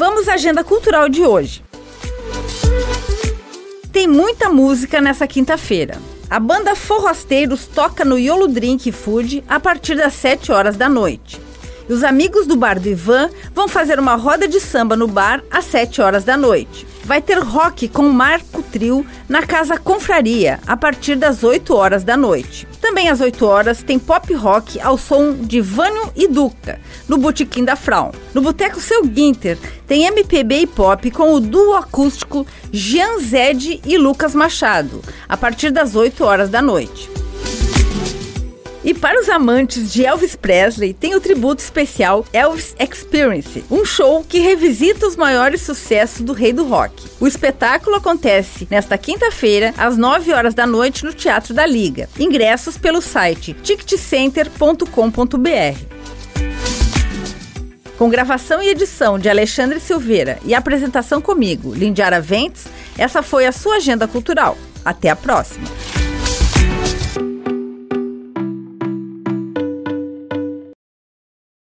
Vamos à agenda cultural de hoje. Tem muita música nessa quinta-feira. A banda Forrasteiros toca no Yolo Drink Food a partir das 7 horas da noite. E os amigos do bar do Ivan vão fazer uma roda de samba no bar às 7 horas da noite. Vai ter rock com Marco Trio na Casa Confraria a partir das 8 horas da noite. Também às 8 horas tem pop rock ao som de Vânio e Duca, no Botequim da Fraun. No Boteco Seu Guinter tem MPB e pop com o duo acústico Jean Zed e Lucas Machado, a partir das 8 horas da noite. E para os amantes de Elvis Presley, tem o tributo especial Elvis Experience, um show que revisita os maiores sucessos do rei do rock. O espetáculo acontece nesta quinta-feira, às 9 horas da noite, no Teatro da Liga. Ingressos pelo site ticketcenter.com.br. Com gravação e edição de Alexandre Silveira e apresentação comigo, Lindiara Ventes, essa foi a sua agenda cultural. Até a próxima!